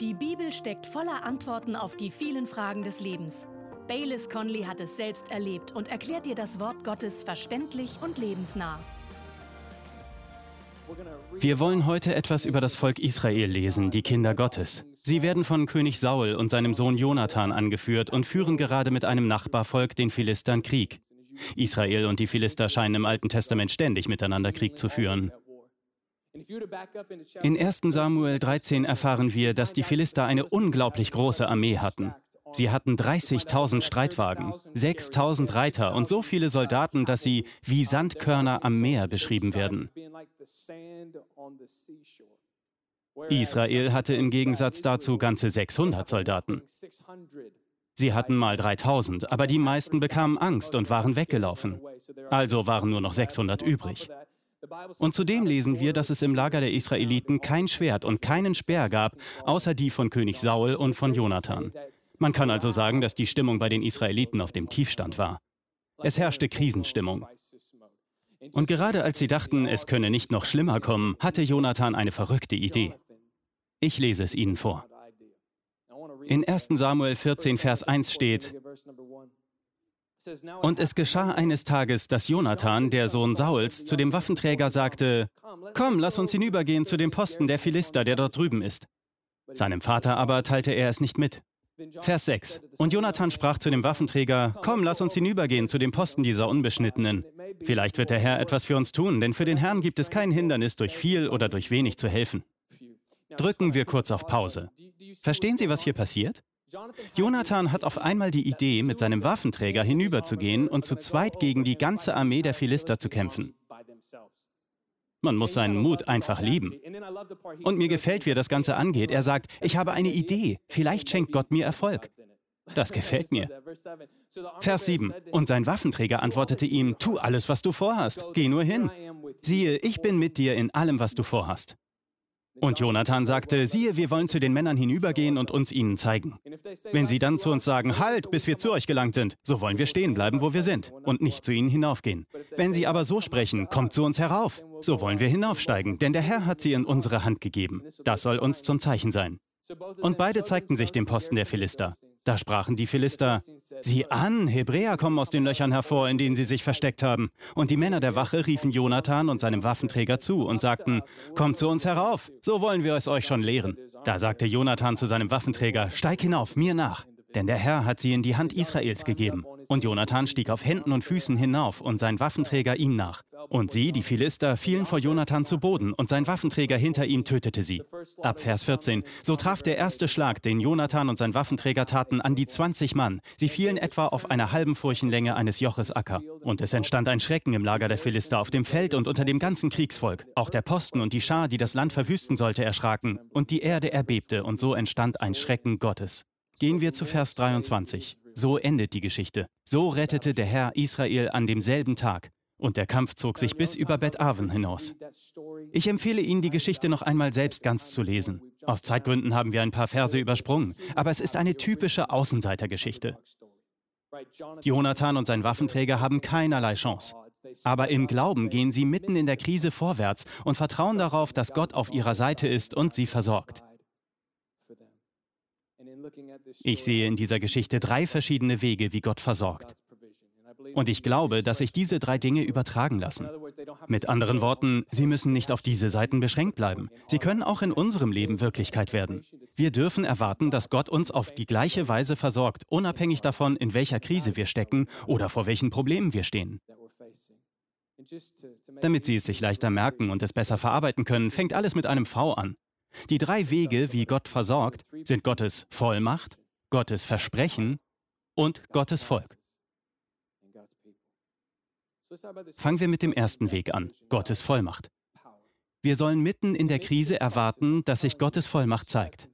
Die Bibel steckt voller Antworten auf die vielen Fragen des Lebens. Baylis Conley hat es selbst erlebt und erklärt dir das Wort Gottes verständlich und lebensnah. Wir wollen heute etwas über das Volk Israel lesen, die Kinder Gottes. Sie werden von König Saul und seinem Sohn Jonathan angeführt und führen gerade mit einem Nachbarvolk, den Philistern, Krieg. Israel und die Philister scheinen im Alten Testament ständig miteinander Krieg zu führen. In 1 Samuel 13 erfahren wir, dass die Philister eine unglaublich große Armee hatten. Sie hatten 30.000 Streitwagen, 6.000 Reiter und so viele Soldaten, dass sie wie Sandkörner am Meer beschrieben werden. Israel hatte im Gegensatz dazu ganze 600 Soldaten. Sie hatten mal 3000, aber die meisten bekamen Angst und waren weggelaufen. Also waren nur noch 600 übrig. Und zudem lesen wir, dass es im Lager der Israeliten kein Schwert und keinen Speer gab, außer die von König Saul und von Jonathan. Man kann also sagen, dass die Stimmung bei den Israeliten auf dem Tiefstand war. Es herrschte Krisenstimmung. Und gerade als sie dachten, es könne nicht noch schlimmer kommen, hatte Jonathan eine verrückte Idee. Ich lese es Ihnen vor. In 1 Samuel 14, Vers 1 steht, und es geschah eines Tages, dass Jonathan, der Sohn Sauls, zu dem Waffenträger sagte, Komm, lass uns hinübergehen zu dem Posten der Philister, der dort drüben ist. Seinem Vater aber teilte er es nicht mit. Vers 6. Und Jonathan sprach zu dem Waffenträger, Komm, lass uns hinübergehen zu dem Posten dieser Unbeschnittenen. Vielleicht wird der Herr etwas für uns tun, denn für den Herrn gibt es kein Hindernis, durch viel oder durch wenig zu helfen. Drücken wir kurz auf Pause. Verstehen Sie, was hier passiert? Jonathan hat auf einmal die Idee, mit seinem Waffenträger hinüberzugehen und zu zweit gegen die ganze Armee der Philister zu kämpfen. Man muss seinen Mut einfach lieben. Und mir gefällt, wie er das Ganze angeht. Er sagt, ich habe eine Idee, vielleicht schenkt Gott mir Erfolg. Das gefällt mir. Vers 7. Und sein Waffenträger antwortete ihm, tu alles, was du vorhast, geh nur hin. Siehe, ich bin mit dir in allem, was du vorhast. Und Jonathan sagte, siehe, wir wollen zu den Männern hinübergehen und uns ihnen zeigen. Wenn sie dann zu uns sagen, halt, bis wir zu euch gelangt sind, so wollen wir stehen bleiben, wo wir sind und nicht zu ihnen hinaufgehen. Wenn sie aber so sprechen, kommt zu uns herauf, so wollen wir hinaufsteigen, denn der Herr hat sie in unsere Hand gegeben. Das soll uns zum Zeichen sein. Und beide zeigten sich dem Posten der Philister. Da sprachen die Philister, sieh an, Hebräer kommen aus den Löchern hervor, in denen sie sich versteckt haben. Und die Männer der Wache riefen Jonathan und seinem Waffenträger zu und sagten, kommt zu uns herauf, so wollen wir es euch schon lehren. Da sagte Jonathan zu seinem Waffenträger, steig hinauf, mir nach. Denn der Herr hat sie in die Hand Israels gegeben. Und Jonathan stieg auf Händen und Füßen hinauf und sein Waffenträger ihm nach. Und sie, die Philister, fielen vor Jonathan zu Boden und sein Waffenträger hinter ihm tötete sie. Ab Vers 14. So traf der erste Schlag, den Jonathan und sein Waffenträger taten, an die 20 Mann. Sie fielen etwa auf einer halben Furchenlänge eines Joches Acker. Und es entstand ein Schrecken im Lager der Philister auf dem Feld und unter dem ganzen Kriegsvolk. Auch der Posten und die Schar, die das Land verwüsten sollte, erschraken. Und die Erde erbebte und so entstand ein Schrecken Gottes. Gehen wir zu Vers 23. So endet die Geschichte. So rettete der Herr Israel an demselben Tag. Und der Kampf zog sich bis über Bet Aven hinaus. Ich empfehle Ihnen, die Geschichte noch einmal selbst ganz zu lesen. Aus Zeitgründen haben wir ein paar Verse übersprungen, aber es ist eine typische Außenseitergeschichte. Jonathan und sein Waffenträger haben keinerlei Chance. Aber im Glauben gehen sie mitten in der Krise vorwärts und vertrauen darauf, dass Gott auf ihrer Seite ist und sie versorgt. Ich sehe in dieser Geschichte drei verschiedene Wege, wie Gott versorgt. Und ich glaube, dass sich diese drei Dinge übertragen lassen. Mit anderen Worten, sie müssen nicht auf diese Seiten beschränkt bleiben. Sie können auch in unserem Leben Wirklichkeit werden. Wir dürfen erwarten, dass Gott uns auf die gleiche Weise versorgt, unabhängig davon, in welcher Krise wir stecken oder vor welchen Problemen wir stehen. Damit Sie es sich leichter merken und es besser verarbeiten können, fängt alles mit einem V an. Die drei Wege, wie Gott versorgt, sind Gottes Vollmacht, Gottes Versprechen und Gottes Volk. Fangen wir mit dem ersten Weg an, Gottes Vollmacht. Wir sollen mitten in der Krise erwarten, dass sich Gottes Vollmacht zeigt.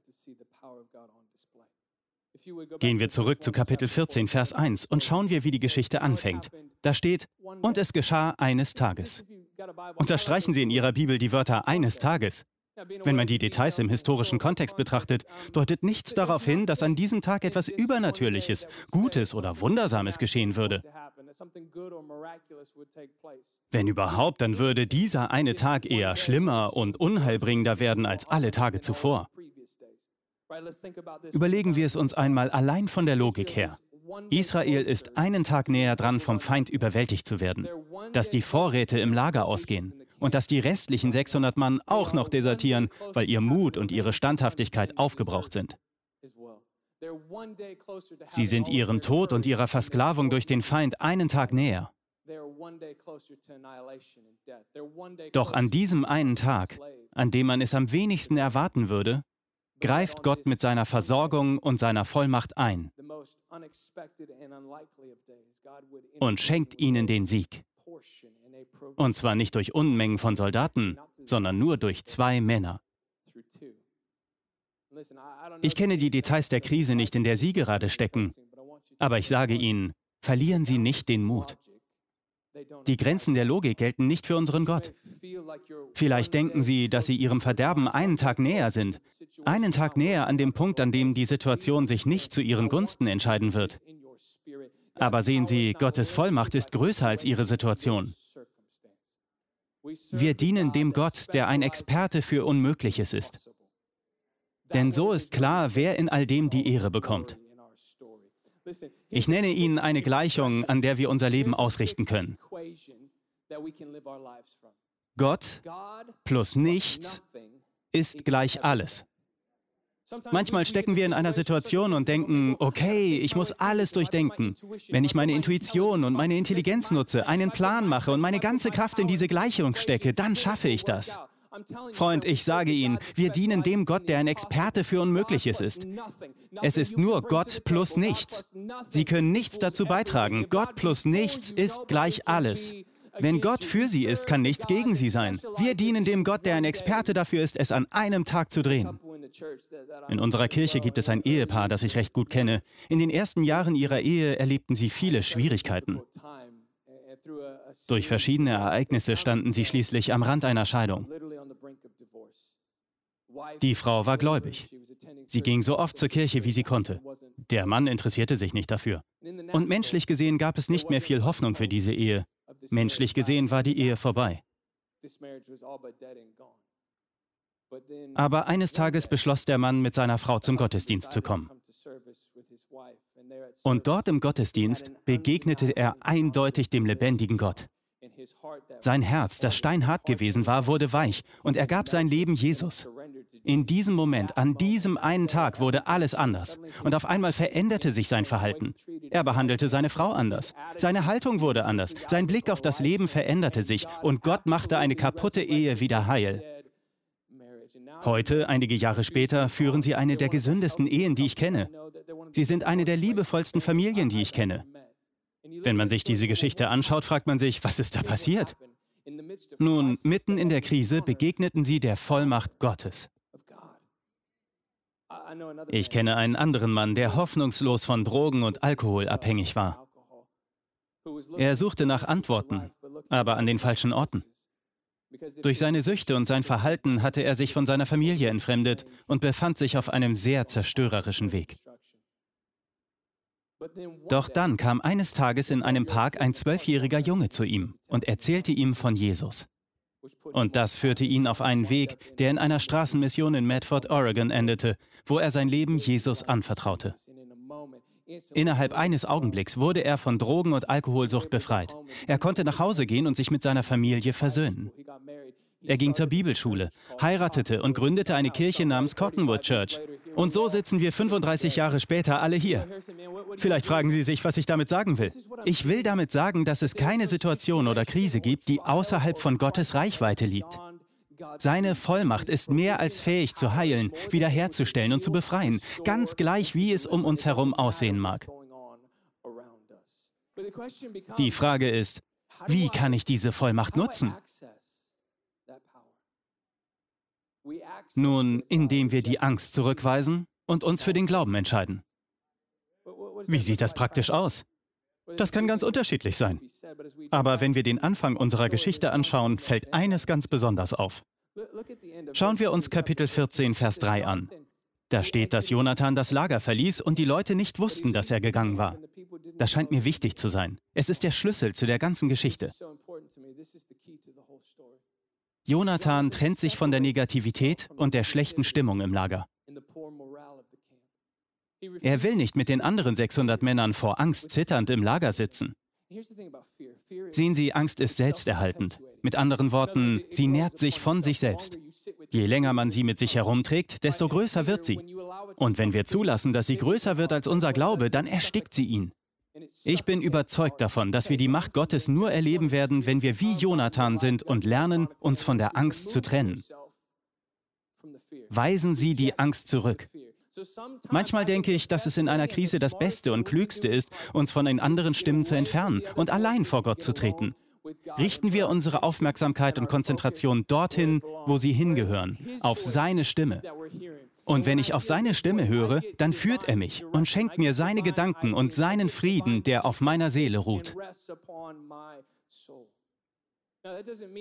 Gehen wir zurück zu Kapitel 14, Vers 1 und schauen wir, wie die Geschichte anfängt. Da steht, und es geschah eines Tages. Unterstreichen Sie in Ihrer Bibel die Wörter eines Tages. Wenn man die Details im historischen Kontext betrachtet, deutet nichts darauf hin, dass an diesem Tag etwas Übernatürliches, Gutes oder Wundersames geschehen würde. Wenn überhaupt, dann würde dieser eine Tag eher schlimmer und unheilbringender werden als alle Tage zuvor. Überlegen wir es uns einmal allein von der Logik her. Israel ist einen Tag näher dran, vom Feind überwältigt zu werden, dass die Vorräte im Lager ausgehen und dass die restlichen 600 Mann auch noch desertieren, weil ihr Mut und ihre Standhaftigkeit aufgebraucht sind. Sie sind ihrem Tod und ihrer Versklavung durch den Feind einen Tag näher. Doch an diesem einen Tag, an dem man es am wenigsten erwarten würde, greift Gott mit seiner Versorgung und seiner Vollmacht ein und schenkt ihnen den Sieg. Und zwar nicht durch Unmengen von Soldaten, sondern nur durch zwei Männer. Ich kenne die Details der Krise nicht, in der Sie gerade stecken, aber ich sage Ihnen, verlieren Sie nicht den Mut. Die Grenzen der Logik gelten nicht für unseren Gott. Vielleicht denken Sie, dass Sie Ihrem Verderben einen Tag näher sind, einen Tag näher an dem Punkt, an dem die Situation sich nicht zu Ihren Gunsten entscheiden wird. Aber sehen Sie, Gottes Vollmacht ist größer als Ihre Situation. Wir dienen dem Gott, der ein Experte für Unmögliches ist. Denn so ist klar, wer in all dem die Ehre bekommt. Ich nenne Ihnen eine Gleichung, an der wir unser Leben ausrichten können. Gott plus nichts ist gleich alles. Manchmal stecken wir in einer Situation und denken, okay, ich muss alles durchdenken. Wenn ich meine Intuition und meine Intelligenz nutze, einen Plan mache und meine ganze Kraft in diese Gleichung stecke, dann schaffe ich das. Freund, ich sage Ihnen, wir dienen dem Gott, der ein Experte für Unmögliches ist. Es ist nur Gott plus nichts. Sie können nichts dazu beitragen. Gott plus nichts ist gleich alles. Wenn Gott für Sie ist, kann nichts gegen Sie sein. Wir dienen dem Gott, der ein Experte dafür ist, es an einem Tag zu drehen. In unserer Kirche gibt es ein Ehepaar, das ich recht gut kenne. In den ersten Jahren ihrer Ehe erlebten sie viele Schwierigkeiten. Durch verschiedene Ereignisse standen sie schließlich am Rand einer Scheidung. Die Frau war gläubig. Sie ging so oft zur Kirche, wie sie konnte. Der Mann interessierte sich nicht dafür. Und menschlich gesehen gab es nicht mehr viel Hoffnung für diese Ehe. Menschlich gesehen war die Ehe vorbei. Aber eines Tages beschloss der Mann, mit seiner Frau zum Gottesdienst zu kommen. Und dort im Gottesdienst begegnete er eindeutig dem lebendigen Gott. Sein Herz, das steinhart gewesen war, wurde weich und er gab sein Leben Jesus. In diesem Moment, an diesem einen Tag wurde alles anders und auf einmal veränderte sich sein Verhalten. Er behandelte seine Frau anders. Seine Haltung wurde anders. Sein Blick auf das Leben veränderte sich und Gott machte eine kaputte Ehe wieder heil. Heute, einige Jahre später, führen sie eine der gesündesten Ehen, die ich kenne. Sie sind eine der liebevollsten Familien, die ich kenne. Wenn man sich diese Geschichte anschaut, fragt man sich, was ist da passiert? Nun, mitten in der Krise begegneten sie der Vollmacht Gottes. Ich kenne einen anderen Mann, der hoffnungslos von Drogen und Alkohol abhängig war. Er suchte nach Antworten, aber an den falschen Orten. Durch seine Süchte und sein Verhalten hatte er sich von seiner Familie entfremdet und befand sich auf einem sehr zerstörerischen Weg. Doch dann kam eines Tages in einem Park ein zwölfjähriger Junge zu ihm und erzählte ihm von Jesus. Und das führte ihn auf einen Weg, der in einer Straßenmission in Medford, Oregon endete, wo er sein Leben Jesus anvertraute. Innerhalb eines Augenblicks wurde er von Drogen- und Alkoholsucht befreit. Er konnte nach Hause gehen und sich mit seiner Familie versöhnen. Er ging zur Bibelschule, heiratete und gründete eine Kirche namens Cottonwood Church. Und so sitzen wir 35 Jahre später alle hier. Vielleicht fragen Sie sich, was ich damit sagen will. Ich will damit sagen, dass es keine Situation oder Krise gibt, die außerhalb von Gottes Reichweite liegt. Seine Vollmacht ist mehr als fähig zu heilen, wiederherzustellen und zu befreien, ganz gleich wie es um uns herum aussehen mag. Die Frage ist, wie kann ich diese Vollmacht nutzen? Nun, indem wir die Angst zurückweisen und uns für den Glauben entscheiden. Wie sieht das praktisch aus? Das kann ganz unterschiedlich sein. Aber wenn wir den Anfang unserer Geschichte anschauen, fällt eines ganz besonders auf. Schauen wir uns Kapitel 14, Vers 3 an. Da steht, dass Jonathan das Lager verließ und die Leute nicht wussten, dass er gegangen war. Das scheint mir wichtig zu sein. Es ist der Schlüssel zu der ganzen Geschichte. Jonathan trennt sich von der Negativität und der schlechten Stimmung im Lager. Er will nicht mit den anderen 600 Männern vor Angst zitternd im Lager sitzen. Sehen Sie, Angst ist selbsterhaltend. Mit anderen Worten, sie nährt sich von sich selbst. Je länger man sie mit sich herumträgt, desto größer wird sie. Und wenn wir zulassen, dass sie größer wird als unser Glaube, dann erstickt sie ihn. Ich bin überzeugt davon, dass wir die Macht Gottes nur erleben werden, wenn wir wie Jonathan sind und lernen, uns von der Angst zu trennen. Weisen Sie die Angst zurück. Manchmal denke ich, dass es in einer Krise das Beste und Klügste ist, uns von den anderen Stimmen zu entfernen und allein vor Gott zu treten. Richten wir unsere Aufmerksamkeit und Konzentration dorthin, wo sie hingehören, auf seine Stimme. Und wenn ich auf seine Stimme höre, dann führt er mich und schenkt mir seine Gedanken und seinen Frieden, der auf meiner Seele ruht.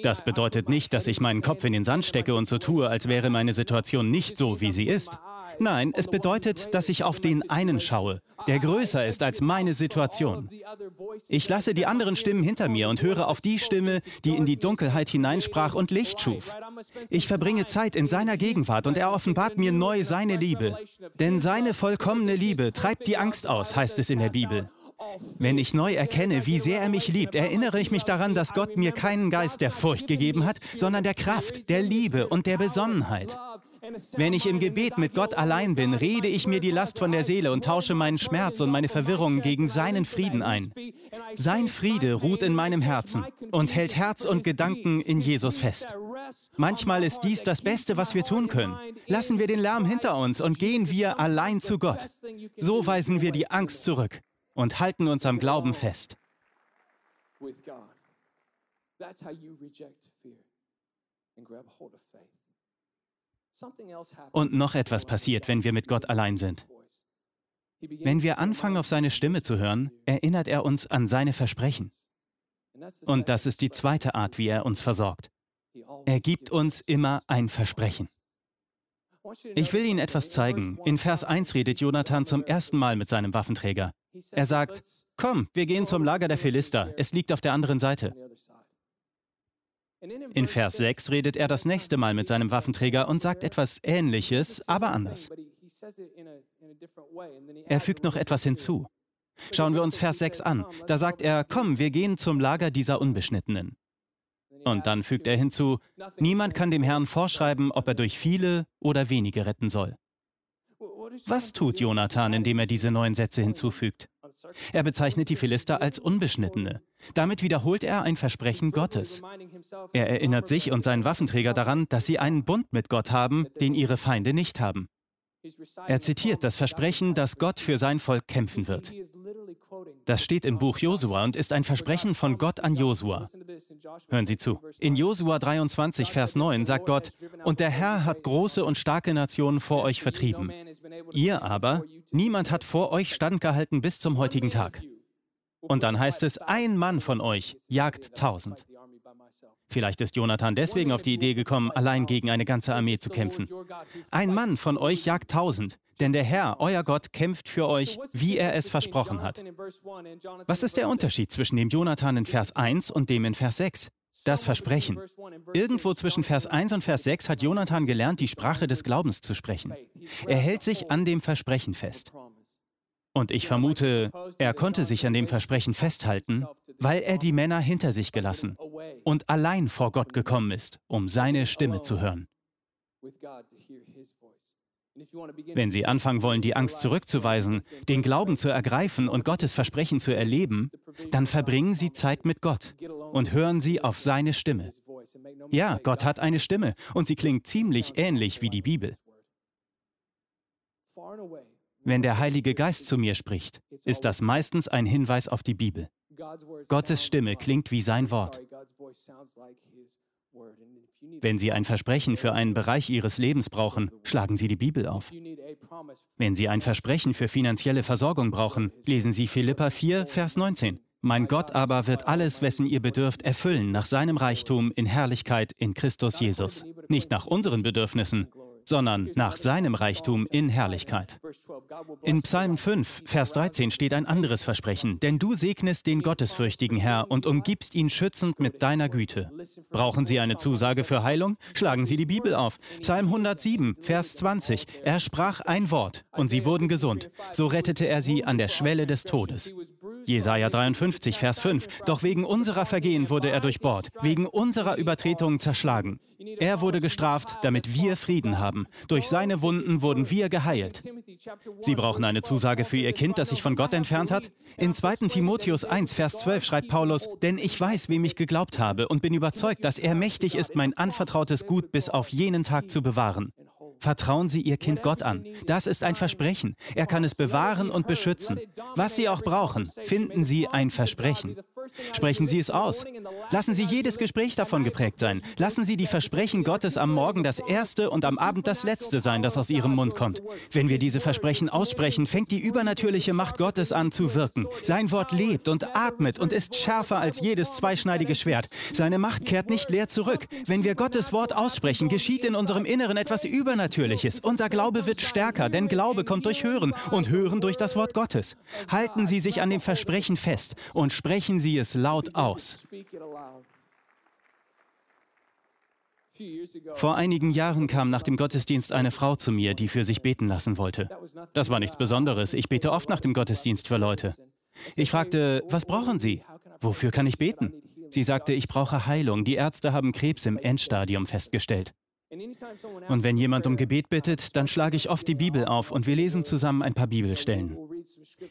Das bedeutet nicht, dass ich meinen Kopf in den Sand stecke und so tue, als wäre meine Situation nicht so, wie sie ist. Nein, es bedeutet, dass ich auf den einen schaue, der größer ist als meine Situation. Ich lasse die anderen Stimmen hinter mir und höre auf die Stimme, die in die Dunkelheit hineinsprach und Licht schuf. Ich verbringe Zeit in seiner Gegenwart und er offenbart mir neu seine Liebe. Denn seine vollkommene Liebe treibt die Angst aus, heißt es in der Bibel. Wenn ich neu erkenne, wie sehr er mich liebt, erinnere ich mich daran, dass Gott mir keinen Geist der Furcht gegeben hat, sondern der Kraft, der Liebe und der Besonnenheit. Wenn ich im Gebet mit Gott allein bin, rede ich mir die Last von der Seele und tausche meinen Schmerz und meine Verwirrung gegen seinen Frieden ein. Sein Friede ruht in meinem Herzen und hält Herz und Gedanken in Jesus fest. Manchmal ist dies das Beste, was wir tun können. Lassen wir den Lärm hinter uns und gehen wir allein zu Gott. So weisen wir die Angst zurück und halten uns am Glauben fest. Und noch etwas passiert, wenn wir mit Gott allein sind. Wenn wir anfangen, auf seine Stimme zu hören, erinnert er uns an seine Versprechen. Und das ist die zweite Art, wie er uns versorgt. Er gibt uns immer ein Versprechen. Ich will Ihnen etwas zeigen. In Vers 1 redet Jonathan zum ersten Mal mit seinem Waffenträger. Er sagt, Komm, wir gehen zum Lager der Philister. Es liegt auf der anderen Seite. In Vers 6 redet er das nächste Mal mit seinem Waffenträger und sagt etwas Ähnliches, aber anders. Er fügt noch etwas hinzu. Schauen wir uns Vers 6 an. Da sagt er, komm, wir gehen zum Lager dieser Unbeschnittenen. Und dann fügt er hinzu, niemand kann dem Herrn vorschreiben, ob er durch viele oder wenige retten soll. Was tut Jonathan, indem er diese neuen Sätze hinzufügt? Er bezeichnet die Philister als Unbeschnittene. Damit wiederholt er ein Versprechen Gottes. Er erinnert sich und seinen Waffenträger daran, dass sie einen Bund mit Gott haben, den ihre Feinde nicht haben. Er zitiert das Versprechen, dass Gott für sein Volk kämpfen wird. Das steht im Buch Josua und ist ein Versprechen von Gott an Josua. Hören Sie zu. In Josua 23, Vers 9 sagt Gott, Und der Herr hat große und starke Nationen vor euch vertrieben. Ihr aber, niemand hat vor euch standgehalten bis zum heutigen Tag. Und dann heißt es, ein Mann von euch jagt tausend. Vielleicht ist Jonathan deswegen auf die Idee gekommen, allein gegen eine ganze Armee zu kämpfen. Ein Mann von euch jagt tausend, denn der Herr, euer Gott, kämpft für euch, wie er es versprochen hat. Was ist der Unterschied zwischen dem Jonathan in Vers 1 und dem in Vers 6? Das Versprechen. Irgendwo zwischen Vers 1 und Vers 6 hat Jonathan gelernt, die Sprache des Glaubens zu sprechen. Er hält sich an dem Versprechen fest. Und ich vermute, er konnte sich an dem Versprechen festhalten, weil er die Männer hinter sich gelassen und allein vor Gott gekommen ist, um seine Stimme zu hören. Wenn Sie anfangen wollen, die Angst zurückzuweisen, den Glauben zu ergreifen und Gottes Versprechen zu erleben, dann verbringen Sie Zeit mit Gott und hören Sie auf seine Stimme. Ja, Gott hat eine Stimme und sie klingt ziemlich ähnlich wie die Bibel. Wenn der Heilige Geist zu mir spricht, ist das meistens ein Hinweis auf die Bibel. Gottes Stimme klingt wie sein Wort. Wenn Sie ein Versprechen für einen Bereich Ihres Lebens brauchen, schlagen Sie die Bibel auf. Wenn Sie ein Versprechen für finanzielle Versorgung brauchen, lesen Sie Philippa 4, Vers 19. Mein Gott aber wird alles, wessen ihr bedürft, erfüllen nach seinem Reichtum in Herrlichkeit in Christus Jesus. Nicht nach unseren Bedürfnissen, sondern nach seinem Reichtum in Herrlichkeit. In Psalm 5, Vers 13 steht ein anderes Versprechen, denn du segnest den Gottesfürchtigen Herr und umgibst ihn schützend mit deiner Güte. Brauchen Sie eine Zusage für Heilung? Schlagen Sie die Bibel auf. Psalm 107, Vers 20. Er sprach ein Wort und sie wurden gesund. So rettete er sie an der Schwelle des Todes. Jesaja 53, Vers 5. Doch wegen unserer Vergehen wurde er durchbohrt, wegen unserer Übertretungen zerschlagen. Er wurde gestraft, damit wir Frieden haben. Durch seine Wunden wurden wir geheilt. Sie brauchen eine Zusage für Ihr Kind, das sich von Gott entfernt hat? In 2. Timotheus 1, Vers 12 schreibt Paulus, denn ich weiß, wem ich geglaubt habe und bin überzeugt, dass er mächtig ist, mein anvertrautes Gut bis auf jenen Tag zu bewahren. Vertrauen Sie Ihr Kind Gott an. Das ist ein Versprechen. Er kann es bewahren und beschützen. Was Sie auch brauchen, finden Sie ein Versprechen. Sprechen Sie es aus. Lassen Sie jedes Gespräch davon geprägt sein. Lassen Sie die Versprechen Gottes am Morgen das erste und am Abend das letzte sein, das aus Ihrem Mund kommt. Wenn wir diese Versprechen aussprechen, fängt die übernatürliche Macht Gottes an zu wirken. Sein Wort lebt und atmet und ist schärfer als jedes zweischneidige Schwert. Seine Macht kehrt nicht leer zurück. Wenn wir Gottes Wort aussprechen, geschieht in unserem Inneren etwas Übernatürliches. Unser Glaube wird stärker, denn Glaube kommt durch Hören und Hören durch das Wort Gottes. Halten Sie sich an dem Versprechen fest und sprechen Sie es laut aus. Vor einigen Jahren kam nach dem Gottesdienst eine Frau zu mir, die für sich beten lassen wollte. Das war nichts Besonderes. Ich bete oft nach dem Gottesdienst für Leute. Ich fragte, was brauchen Sie? Wofür kann ich beten? Sie sagte, ich brauche Heilung. Die Ärzte haben Krebs im Endstadium festgestellt. Und wenn jemand um Gebet bittet, dann schlage ich oft die Bibel auf und wir lesen zusammen ein paar Bibelstellen.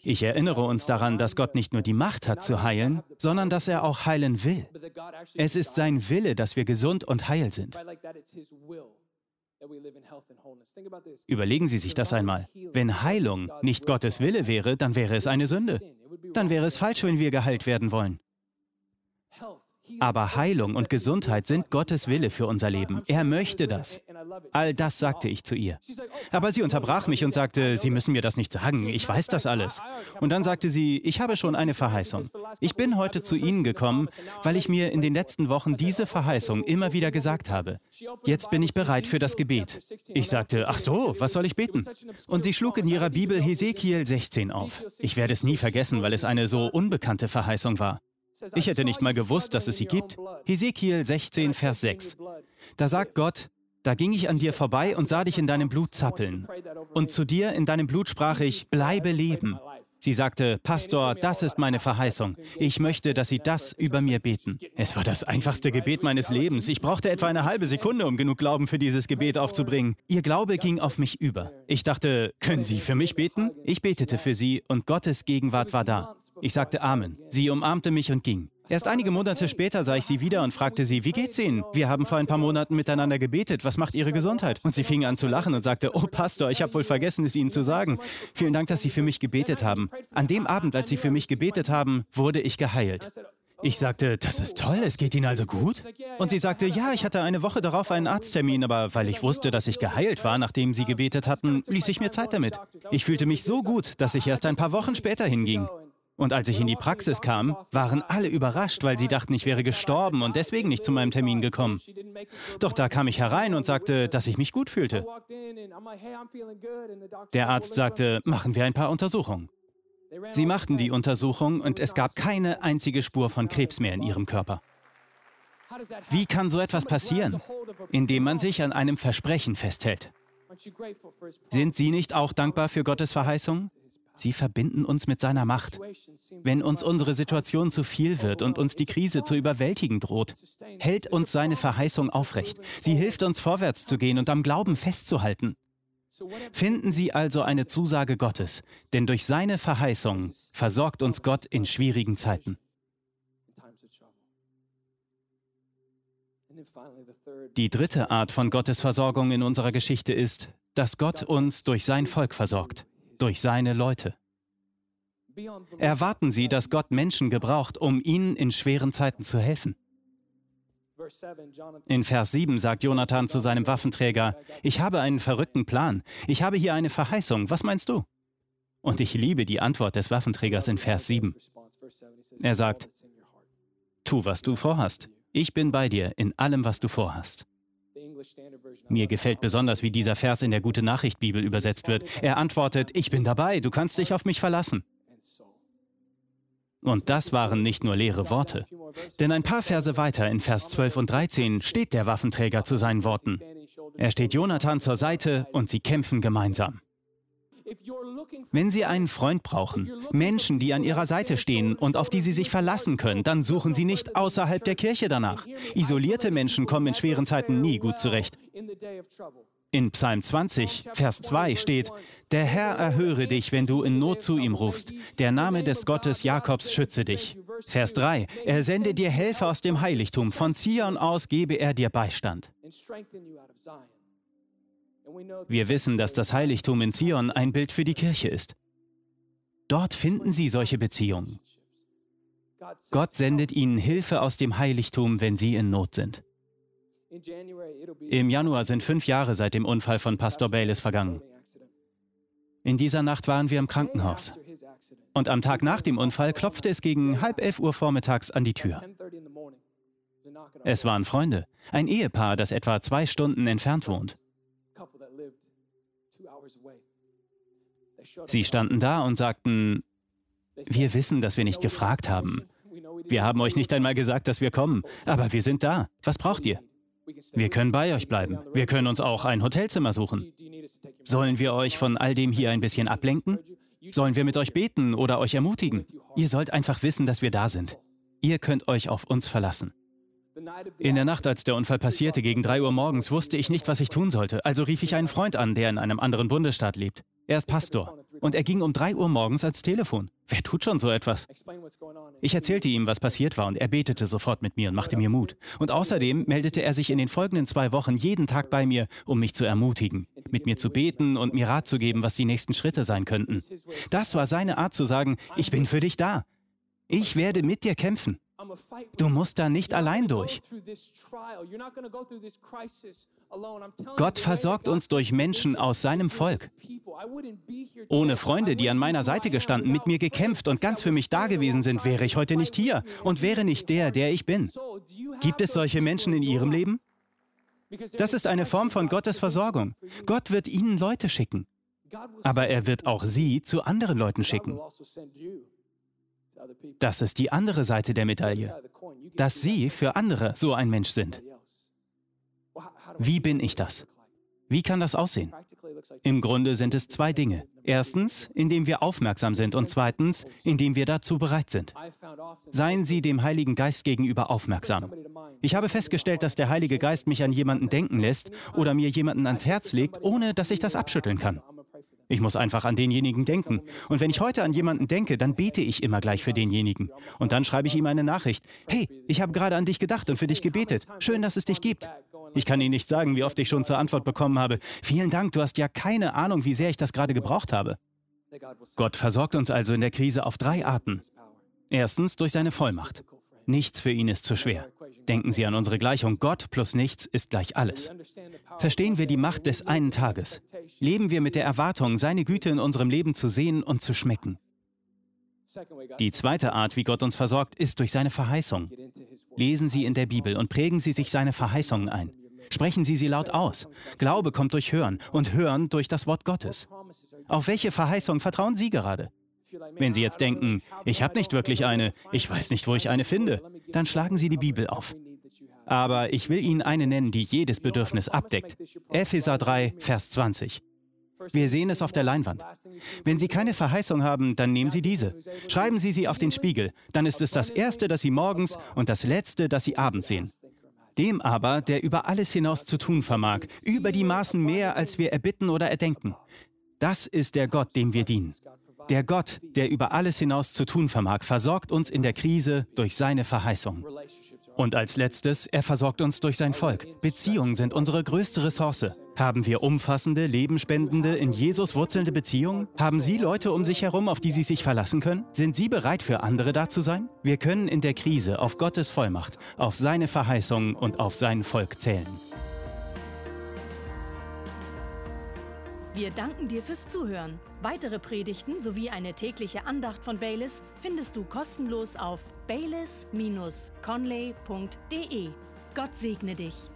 Ich erinnere uns daran, dass Gott nicht nur die Macht hat zu heilen, sondern dass er auch heilen will. Es ist sein Wille, dass wir gesund und heil sind. Überlegen Sie sich das einmal. Wenn Heilung nicht Gottes Wille wäre, dann wäre es eine Sünde. Dann wäre es falsch, wenn wir geheilt werden wollen. Aber Heilung und Gesundheit sind Gottes Wille für unser Leben. Er möchte das. All das sagte ich zu ihr. Aber sie unterbrach mich und sagte, Sie müssen mir das nicht sagen, ich weiß das alles. Und dann sagte sie, ich habe schon eine Verheißung. Ich bin heute zu Ihnen gekommen, weil ich mir in den letzten Wochen diese Verheißung immer wieder gesagt habe. Jetzt bin ich bereit für das Gebet. Ich sagte, ach so, was soll ich beten? Und sie schlug in ihrer Bibel Hesekiel 16 auf. Ich werde es nie vergessen, weil es eine so unbekannte Verheißung war. Ich hätte nicht mal gewusst, dass es sie gibt. Hesekiel 16, Vers 6. Da sagt Gott, da ging ich an dir vorbei und sah dich in deinem Blut zappeln. Und zu dir in deinem Blut sprach ich, bleibe leben. Sie sagte, Pastor, das ist meine Verheißung. Ich möchte, dass Sie das über mir beten. Es war das einfachste Gebet meines Lebens. Ich brauchte etwa eine halbe Sekunde, um genug Glauben für dieses Gebet aufzubringen. Ihr Glaube ging auf mich über. Ich dachte, können Sie für mich beten? Ich betete für sie und Gottes Gegenwart war da. Ich sagte Amen. Sie umarmte mich und ging. Erst einige Monate später sah ich sie wieder und fragte sie, wie geht's Ihnen? Wir haben vor ein paar Monaten miteinander gebetet. Was macht Ihre Gesundheit? Und sie fing an zu lachen und sagte, oh Pastor, ich habe wohl vergessen, es Ihnen zu sagen. Vielen Dank, dass Sie für mich gebetet haben. An dem Abend, als Sie für mich gebetet haben, wurde ich geheilt. Ich sagte, das ist toll, es geht Ihnen also gut? Und sie sagte, ja, ich hatte eine Woche darauf einen Arzttermin, aber weil ich wusste, dass ich geheilt war, nachdem Sie gebetet hatten, ließ ich mir Zeit damit. Ich fühlte mich so gut, dass ich erst ein paar Wochen später hinging. Und als ich in die Praxis kam, waren alle überrascht, weil sie dachten, ich wäre gestorben und deswegen nicht zu meinem Termin gekommen. Doch da kam ich herein und sagte, dass ich mich gut fühlte. Der Arzt sagte, machen wir ein paar Untersuchungen. Sie machten die Untersuchung und es gab keine einzige Spur von Krebs mehr in ihrem Körper. Wie kann so etwas passieren? Indem man sich an einem Versprechen festhält. Sind Sie nicht auch dankbar für Gottes Verheißung? Sie verbinden uns mit seiner Macht. Wenn uns unsere Situation zu viel wird und uns die Krise zu überwältigen droht, hält uns seine Verheißung aufrecht. Sie hilft uns vorwärts zu gehen und am Glauben festzuhalten. Finden Sie also eine Zusage Gottes, denn durch seine Verheißung versorgt uns Gott in schwierigen Zeiten. Die dritte Art von Gottes Versorgung in unserer Geschichte ist, dass Gott uns durch sein Volk versorgt durch seine Leute. Erwarten Sie, dass Gott Menschen gebraucht, um ihnen in schweren Zeiten zu helfen. In Vers 7 sagt Jonathan zu seinem Waffenträger, ich habe einen verrückten Plan, ich habe hier eine Verheißung, was meinst du? Und ich liebe die Antwort des Waffenträgers in Vers 7. Er sagt, tu, was du vorhast. Ich bin bei dir in allem, was du vorhast. Mir gefällt besonders, wie dieser Vers in der Gute Nachricht Bibel übersetzt wird. Er antwortet, ich bin dabei, du kannst dich auf mich verlassen. Und das waren nicht nur leere Worte. Denn ein paar Verse weiter in Vers 12 und 13 steht der Waffenträger zu seinen Worten. Er steht Jonathan zur Seite und sie kämpfen gemeinsam. Wenn Sie einen Freund brauchen, Menschen, die an Ihrer Seite stehen und auf die Sie sich verlassen können, dann suchen Sie nicht außerhalb der Kirche danach. Isolierte Menschen kommen in schweren Zeiten nie gut zurecht. In Psalm 20, Vers 2 steht, Der Herr erhöre dich, wenn du in Not zu ihm rufst. Der Name des Gottes Jakobs schütze dich. Vers 3, Er sende dir Helfer aus dem Heiligtum. Von Zion aus gebe er dir Beistand. Wir wissen, dass das Heiligtum in Zion ein Bild für die Kirche ist. Dort finden Sie solche Beziehungen. Gott sendet ihnen Hilfe aus dem Heiligtum, wenn sie in Not sind. Im Januar sind fünf Jahre seit dem Unfall von Pastor Bayless vergangen. In dieser Nacht waren wir im Krankenhaus. Und am Tag nach dem Unfall klopfte es gegen halb elf Uhr vormittags an die Tür. Es waren Freunde, ein Ehepaar, das etwa zwei Stunden entfernt wohnt. Sie standen da und sagten, wir wissen, dass wir nicht gefragt haben. Wir haben euch nicht einmal gesagt, dass wir kommen, aber wir sind da. Was braucht ihr? Wir können bei euch bleiben. Wir können uns auch ein Hotelzimmer suchen. Sollen wir euch von all dem hier ein bisschen ablenken? Sollen wir mit euch beten oder euch ermutigen? Ihr sollt einfach wissen, dass wir da sind. Ihr könnt euch auf uns verlassen. In der Nacht, als der Unfall passierte, gegen 3 Uhr morgens, wusste ich nicht, was ich tun sollte. Also rief ich einen Freund an, der in einem anderen Bundesstaat lebt. Er ist Pastor. Und er ging um 3 Uhr morgens ans Telefon. Wer tut schon so etwas? Ich erzählte ihm, was passiert war, und er betete sofort mit mir und machte mir Mut. Und außerdem meldete er sich in den folgenden zwei Wochen jeden Tag bei mir, um mich zu ermutigen, mit mir zu beten und mir Rat zu geben, was die nächsten Schritte sein könnten. Das war seine Art zu sagen, ich bin für dich da. Ich werde mit dir kämpfen. Du musst da nicht allein durch. Gott versorgt uns durch Menschen aus seinem Volk. Ohne Freunde, die an meiner Seite gestanden, mit mir gekämpft und ganz für mich da gewesen sind, wäre ich heute nicht hier und wäre nicht der, der ich bin. Gibt es solche Menschen in Ihrem Leben? Das ist eine Form von Gottes Versorgung. Gott wird Ihnen Leute schicken. Aber er wird auch Sie zu anderen Leuten schicken. Das ist die andere Seite der Medaille, dass Sie für andere so ein Mensch sind. Wie bin ich das? Wie kann das aussehen? Im Grunde sind es zwei Dinge. Erstens, indem wir aufmerksam sind und zweitens, indem wir dazu bereit sind. Seien Sie dem Heiligen Geist gegenüber aufmerksam. Ich habe festgestellt, dass der Heilige Geist mich an jemanden denken lässt oder mir jemanden ans Herz legt, ohne dass ich das abschütteln kann. Ich muss einfach an denjenigen denken. Und wenn ich heute an jemanden denke, dann bete ich immer gleich für denjenigen. Und dann schreibe ich ihm eine Nachricht. Hey, ich habe gerade an dich gedacht und für dich gebetet. Schön, dass es dich gibt. Ich kann Ihnen nicht sagen, wie oft ich schon zur Antwort bekommen habe. Vielen Dank, du hast ja keine Ahnung, wie sehr ich das gerade gebraucht habe. Gott versorgt uns also in der Krise auf drei Arten. Erstens durch seine Vollmacht. Nichts für ihn ist zu schwer. Denken Sie an unsere Gleichung, Gott plus nichts ist gleich alles. Verstehen wir die Macht des einen Tages. Leben wir mit der Erwartung, seine Güte in unserem Leben zu sehen und zu schmecken. Die zweite Art, wie Gott uns versorgt, ist durch seine Verheißung. Lesen Sie in der Bibel und prägen Sie sich seine Verheißungen ein. Sprechen Sie sie laut aus. Glaube kommt durch Hören und Hören durch das Wort Gottes. Auf welche Verheißung vertrauen Sie gerade? Wenn Sie jetzt denken, ich habe nicht wirklich eine, ich weiß nicht, wo ich eine finde, dann schlagen Sie die Bibel auf. Aber ich will Ihnen eine nennen, die jedes Bedürfnis abdeckt. Epheser 3, Vers 20. Wir sehen es auf der Leinwand. Wenn Sie keine Verheißung haben, dann nehmen Sie diese. Schreiben Sie sie auf den Spiegel. Dann ist es das Erste, das Sie morgens und das Letzte, das Sie abends sehen. Dem aber, der über alles hinaus zu tun vermag, über die Maßen mehr, als wir erbitten oder erdenken. Das ist der Gott, dem wir dienen. Der Gott, der über alles hinaus zu tun vermag, versorgt uns in der Krise durch seine Verheißung. Und als letztes, er versorgt uns durch sein Volk. Beziehungen sind unsere größte Ressource. Haben wir umfassende, lebenspendende, in Jesus wurzelnde Beziehungen? Haben Sie Leute um sich herum, auf die Sie sich verlassen können? Sind Sie bereit, für andere da zu sein? Wir können in der Krise auf Gottes Vollmacht, auf seine Verheißungen und auf sein Volk zählen. Wir danken dir fürs Zuhören. Weitere Predigten sowie eine tägliche Andacht von Baylis findest du kostenlos auf baylis-conley.de. Gott segne dich.